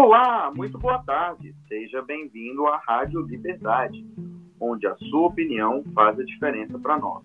Olá, muito boa tarde. Seja bem-vindo à Rádio Liberdade, onde a sua opinião faz a diferença para nós.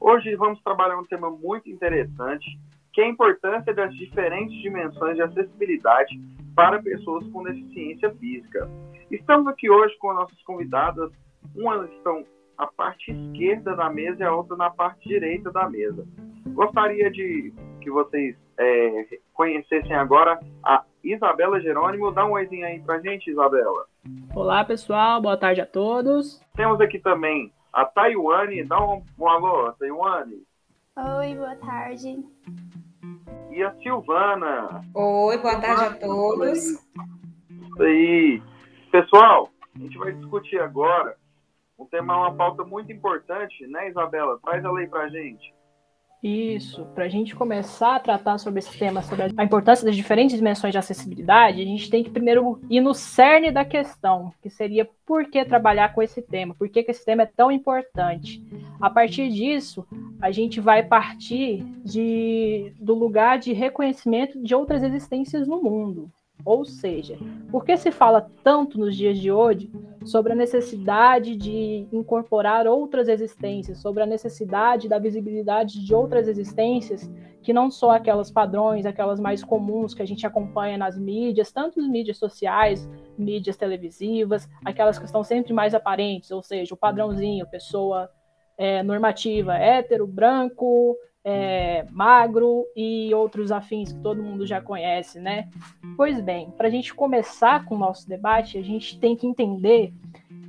Hoje vamos trabalhar um tema muito interessante, que é a importância das diferentes dimensões de acessibilidade para pessoas com deficiência física. Estamos aqui hoje com nossas convidadas, uma estão à parte esquerda da mesa e a outra na parte direita da mesa. Gostaria de que vocês é, conhecessem agora a Isabela Jerônimo. Dá um oizinho aí pra gente, Isabela. Olá, pessoal. Boa tarde a todos. Temos aqui também a Taiwane. Dá um, um alô, Taiwane. Oi, boa tarde. E a Silvana. Oi, boa tarde a todos. Isso aí. Pessoal, a gente vai discutir agora um tema, uma pauta muito importante, né, Isabela? Traz a lei pra gente. Isso, para a gente começar a tratar sobre esse tema, sobre a importância das diferentes dimensões de acessibilidade, a gente tem que primeiro ir no cerne da questão, que seria por que trabalhar com esse tema, por que, que esse tema é tão importante. A partir disso, a gente vai partir de, do lugar de reconhecimento de outras existências no mundo. Ou seja, por que se fala tanto nos dias de hoje sobre a necessidade de incorporar outras existências, sobre a necessidade da visibilidade de outras existências que não só aquelas padrões, aquelas mais comuns que a gente acompanha nas mídias, tanto as mídias sociais, mídias televisivas, aquelas que estão sempre mais aparentes, ou seja, o padrãozinho, pessoa é, normativa, hétero, branco, é, magro e outros afins que todo mundo já conhece, né? Pois bem, para a gente começar com o nosso debate, a gente tem que entender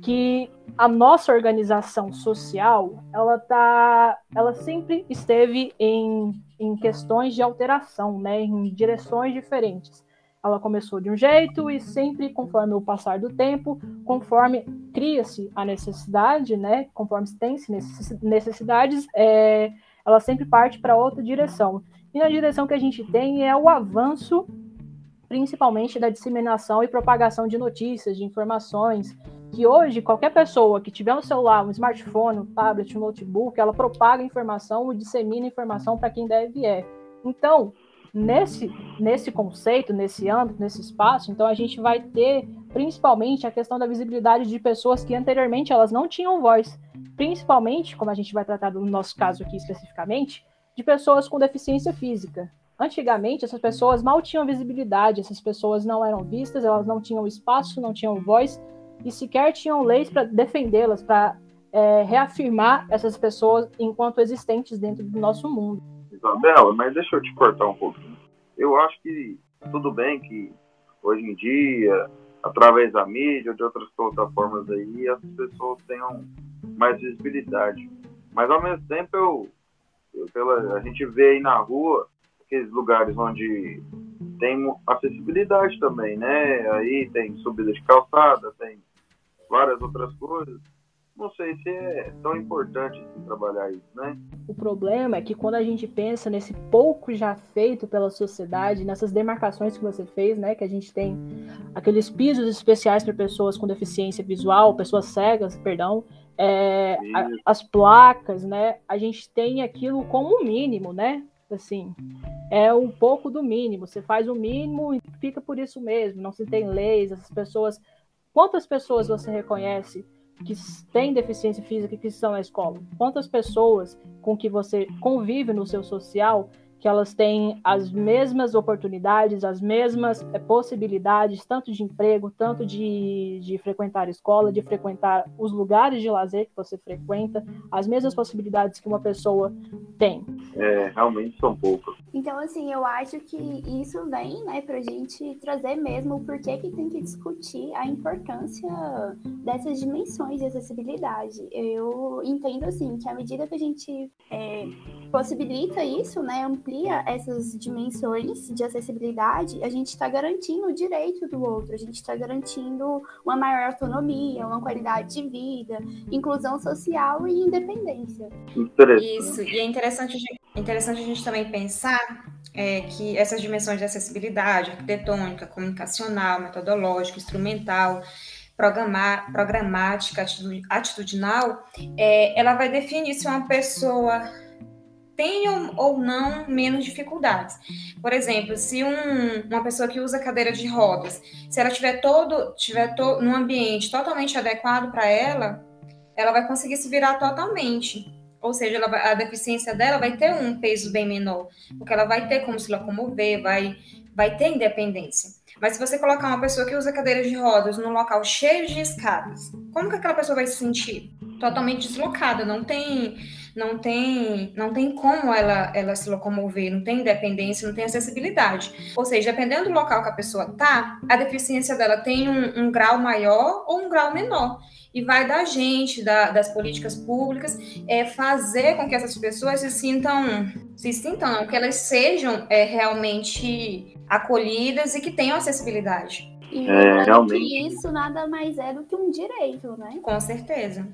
que a nossa organização social, ela tá, ela sempre esteve em, em questões de alteração, né? Em direções diferentes. Ela começou de um jeito e sempre, conforme o passar do tempo, conforme cria-se a necessidade, né? Conforme tem-se necessidades, é, ela sempre parte para outra direção. E na direção que a gente tem é o avanço, principalmente da disseminação e propagação de notícias, de informações, que hoje qualquer pessoa que tiver um celular, um smartphone, um tablet, um notebook, ela propaga informação e dissemina informação para quem deve é. Então, nesse, nesse conceito, nesse âmbito, nesse espaço, então a gente vai ter principalmente a questão da visibilidade de pessoas que anteriormente elas não tinham voz principalmente, como a gente vai tratar no nosso caso aqui especificamente, de pessoas com deficiência física. Antigamente, essas pessoas mal tinham visibilidade, essas pessoas não eram vistas, elas não tinham espaço, não tinham voz e sequer tinham leis para defendê-las, para é, reafirmar essas pessoas enquanto existentes dentro do nosso mundo. Isabela, mas deixa eu te cortar um pouquinho. Eu acho que tudo bem que hoje em dia, através da mídia ou de outras plataformas aí, as pessoas tenham mais visibilidade. Mas ao mesmo tempo eu, eu pela, a gente vê aí na rua aqueles lugares onde tem acessibilidade também, né? Aí tem subida de calçada, tem várias outras coisas. Não sei se é tão importante assim, trabalhar isso, né? O problema é que quando a gente pensa nesse pouco já feito pela sociedade, nessas demarcações que você fez, né? Que a gente tem aqueles pisos especiais para pessoas com deficiência visual, pessoas cegas, perdão, é, a, as placas, né? A gente tem aquilo como mínimo, né? Assim, é um pouco do mínimo. Você faz o mínimo e fica por isso mesmo. Não se tem leis, essas pessoas. Quantas pessoas você reconhece que têm deficiência física que estão na escola? Quantas pessoas com que você convive no seu social que elas têm as mesmas oportunidades, as mesmas é, possibilidades, tanto de emprego, tanto de, de frequentar a escola, de frequentar os lugares de lazer que você frequenta, as mesmas possibilidades que uma pessoa tem. É, realmente são poucas. Então, assim, eu acho que isso vem, né, pra gente trazer mesmo o porquê que tem que discutir a importância dessas dimensões de acessibilidade. Eu entendo, assim, que à medida que a gente é, possibilita isso, né, amplia essas dimensões de acessibilidade, a gente está garantindo o direito do outro, a gente está garantindo uma maior autonomia, uma qualidade de vida, inclusão social e independência. Isso, e é interessante, interessante a gente também pensar é, que essas dimensões de acessibilidade, arquitetônica, comunicacional, metodológica, instrumental, programar, programática, atitudinal, é, ela vai definir se uma pessoa tenham ou não menos dificuldades. Por exemplo, se um, uma pessoa que usa cadeira de rodas, se ela tiver todo, tiver to, num ambiente totalmente adequado para ela, ela vai conseguir se virar totalmente. Ou seja, vai, a deficiência dela vai ter um peso bem menor, porque ela vai ter como se locomover, vai, vai ter independência. Mas se você colocar uma pessoa que usa cadeira de rodas num local cheio de escadas, como que aquela pessoa vai se sentir? Totalmente deslocada, não tem não tem, não tem como ela, ela se locomover, não tem independência, não tem acessibilidade. Ou seja, dependendo do local que a pessoa tá, a deficiência dela tem um, um grau maior ou um grau menor. E vai da gente, da, das políticas públicas, é fazer com que essas pessoas se sintam, se sintam, não, que elas sejam é, realmente acolhidas e que tenham acessibilidade. E é, realmente. isso nada mais é do que um direito, né? Com certeza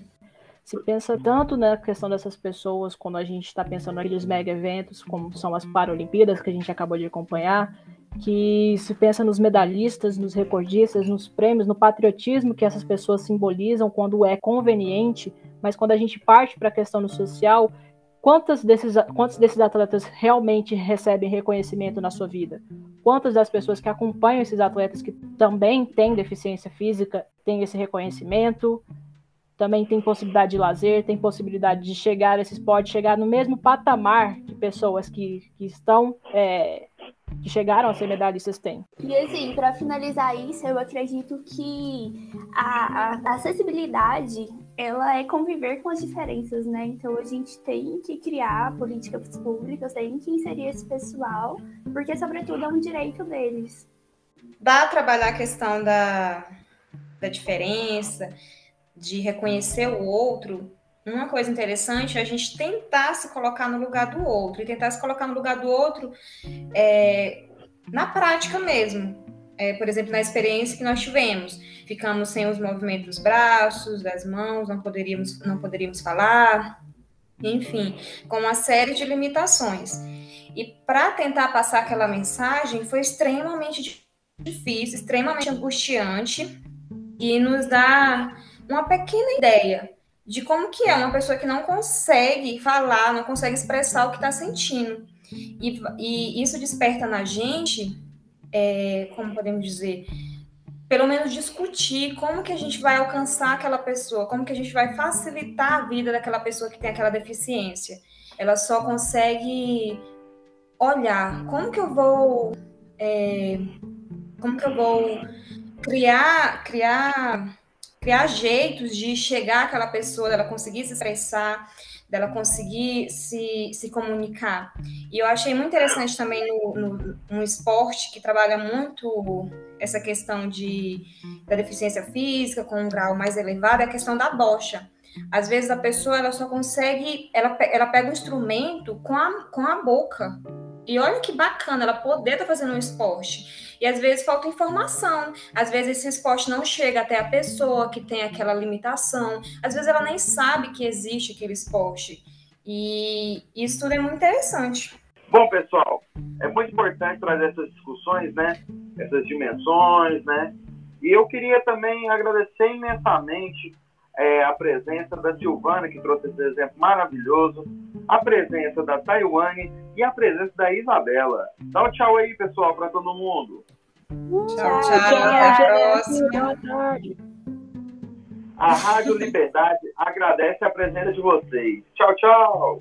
se pensa tanto na questão dessas pessoas quando a gente está pensando naqueles mega eventos, como são as Paralimpíadas, que a gente acabou de acompanhar, que se pensa nos medalhistas, nos recordistas, nos prêmios, no patriotismo que essas pessoas simbolizam quando é conveniente, mas quando a gente parte para a questão do social, quantos desses, quantos desses atletas realmente recebem reconhecimento na sua vida? Quantas das pessoas que acompanham esses atletas que também têm deficiência física têm esse reconhecimento? Também tem possibilidade de lazer, tem possibilidade de chegar, esses pode chegar no mesmo patamar de pessoas que, que estão, é, que chegaram a ser medalhistas têm. E assim, para finalizar isso, eu acredito que a, a, acessibilidade ela é conviver com as diferenças, né? Então a gente tem que criar políticas públicas, tem que inserir esse pessoal, porque sobretudo é um direito deles. Dá a trabalhar a questão da, da diferença, de reconhecer o outro, uma coisa interessante é a gente tentar se colocar no lugar do outro, e tentar se colocar no lugar do outro é, na prática mesmo. É, por exemplo, na experiência que nós tivemos, ficamos sem os movimentos dos braços, das mãos, não poderíamos, não poderíamos falar, enfim, com uma série de limitações. E para tentar passar aquela mensagem foi extremamente difícil, extremamente angustiante e nos dá uma pequena ideia de como que é uma pessoa que não consegue falar, não consegue expressar o que está sentindo. E, e, isso desperta na gente, é, como podemos dizer, pelo menos discutir como que a gente vai alcançar aquela pessoa, como que a gente vai facilitar a vida daquela pessoa que tem aquela deficiência. Ela só consegue olhar como que eu vou, é, como que eu vou criar, criar criar jeitos de chegar àquela pessoa, dela conseguir se expressar, dela conseguir se, se comunicar. E eu achei muito interessante também no, no, no esporte, que trabalha muito essa questão de, da deficiência física com um grau mais elevado, é a questão da bocha. Às vezes a pessoa ela só consegue, ela, ela pega um instrumento com a, com a boca. E olha que bacana ela poder estar tá fazendo um esporte. E às vezes falta informação, às vezes esse esporte não chega até a pessoa que tem aquela limitação, às vezes ela nem sabe que existe aquele esporte. E isso tudo é muito interessante. Bom, pessoal, é muito importante trazer essas discussões, né? Essas dimensões, né? E eu queria também agradecer imensamente é, a presença da Silvana, que trouxe esse exemplo maravilhoso, a presença da Taiwane e a presença da Isabela. Dá um tchau aí, pessoal, para todo mundo. Tchau, tchau. Até a próxima. Boa tarde. A Rádio Liberdade agradece a presença de vocês. Tchau, tchau.